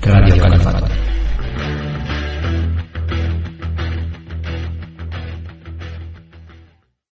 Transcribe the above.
Radio Califato.